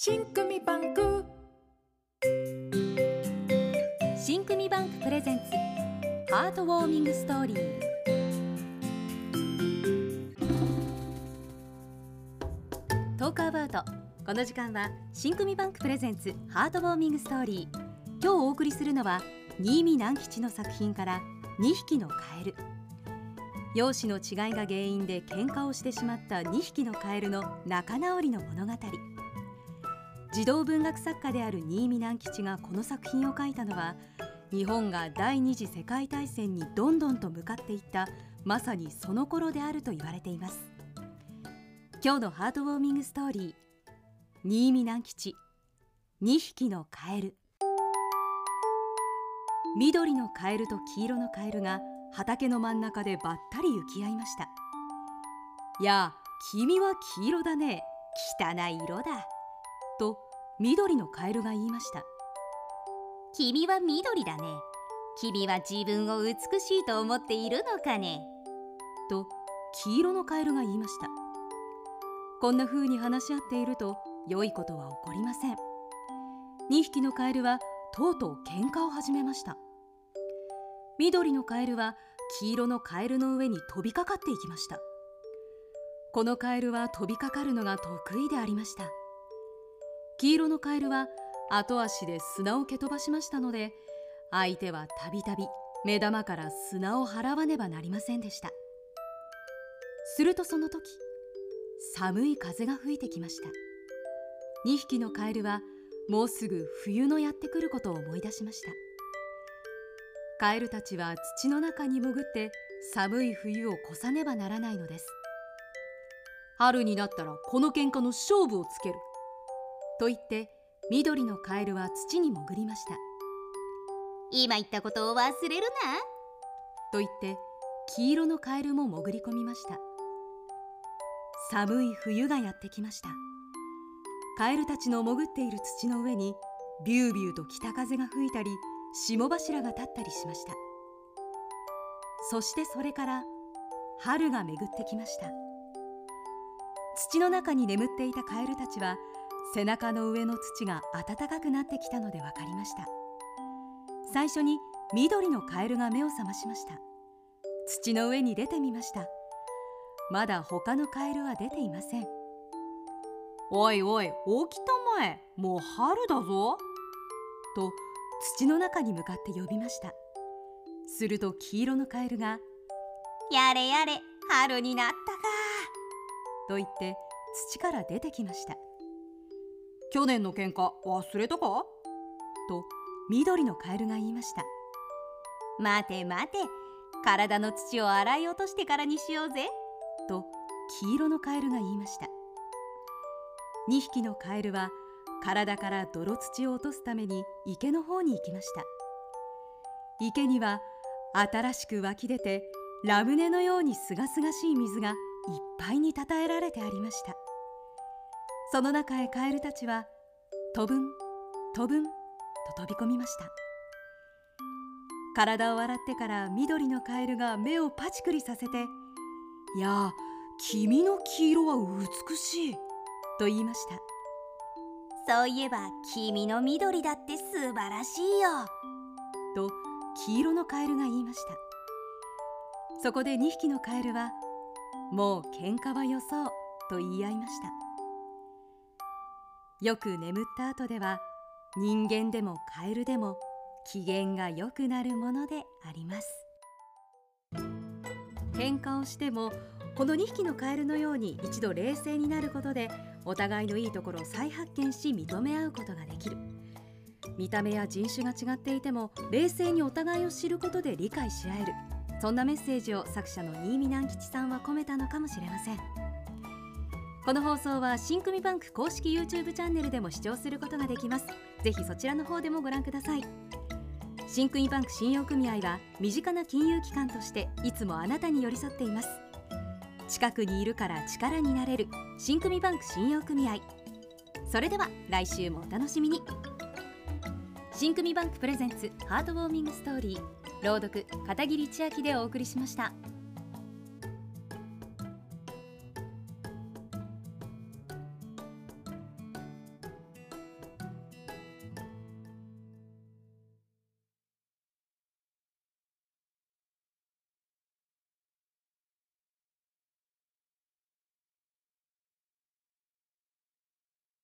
しんくみバンク。しんくみバンク presents heartwarming story。Talk about。この時間はしんくみバンク presents heartwarming story。今日お送りするのは新美南吉の作品から2匹のカエル。容姿の違いが原因で喧嘩をしてしまった2匹のカエルの仲直りの物語。児童文学作家である新見南吉がこの作品を書いたのは日本が第二次世界大戦にどんどんと向かっていったまさにその頃であると言われています。今日のハートウォーミングストーリー新見南吉2匹のカエル。緑のカエルと黄色のカエルが畑の真ん中でばったり行き合いましたやあ君は黄色だね。汚い色だ。と緑のカエルが言いました。君は緑だね。君は自分を美しいと思っているのかね。と黄色のカエルが言いました。こんな風に話し合っていると良いことは起こりません。2匹のカエルはとうとう喧嘩を始めました。緑のカエルは黄色のカエルの上に飛びかかっていきました。このカエルは飛びかかるのが得意でありました黄色のカエルは後足で砂を蹴飛ばしましたので相手はたびたび目玉から砂を払わねばなりませんでした。するとその時寒い風が吹いてきました。2匹のカエルはもうすぐ冬のやってくることを思い出しました。カエルたちは土の中に潜って寒い冬を越さねばならないのです。春になったらこの喧嘩の勝負をつける。と言って緑のカエルは土に潜りました。今言ったことを忘れるな。と言って黄色のカエルも潜り込みました。寒い冬がやってきました。カエルたちの潜っている土の上にビュービューと北風が吹いたり霜柱が立ったりしました。そしてそれから春が巡ってきました。土の中に眠っていたカエルたちは背中の上の土が暖かくなってきたので分かりました。最初に緑のカエルが目を覚ましました。土の上に出てみました。まだ他のカエルは出ていません。おいおい起きたまえ。もう春だぞ。と土の中に向かって呼びました。すると黄色のカエルが「やれやれ春になったか」と言って土から出てきました去年の喧嘩忘れたか？と緑のカエルが言いました。待て待て体の土を洗い落としてからにしようぜ。と黄色のカエルが言いました。2匹のカエルは体から泥土を落とすために池の方に行きました。池には新しく湧き出てラムネのようにすがすがしい水がいっぱいにたたえられてありました。その中へカエルたちは飛ぶん飛ぶんと飛び込みました。体を洗ってから緑のカエルが目をパチクリさせて「いや君の黄色は美しい」と言いました。そういえば君の緑だって素晴らしいよ。と黄色のカエルが言いました。そこで2匹のカエルはもう喧嘩はよそうと言い合いましたよく眠った後では人間でもカエルでも機嫌が良くなるものであります。喧嘩をしてもこの2匹のカエルのように一度冷静になることでお互いのいいところを再発見し認め合うことができる。見た目や人種が違っていても冷静にお互いを知ることで理解し合える。そんなメッセージを作者の新見南吉さんは込めたのかもしれません。この放送は新組バンク公式 YouTube チャンネルでも視聴することができます。ぜひそちらの方でもご覧ください。新組バンク信用組合は身近な金融機関としていつもあなたに寄り添っています。近くにいるから力になれる新組バンク信用組合。それでは来週もお楽しみに。新組バンクプレゼンツハートウォーミングストーリー。朗読片桐千秋でお送りしました。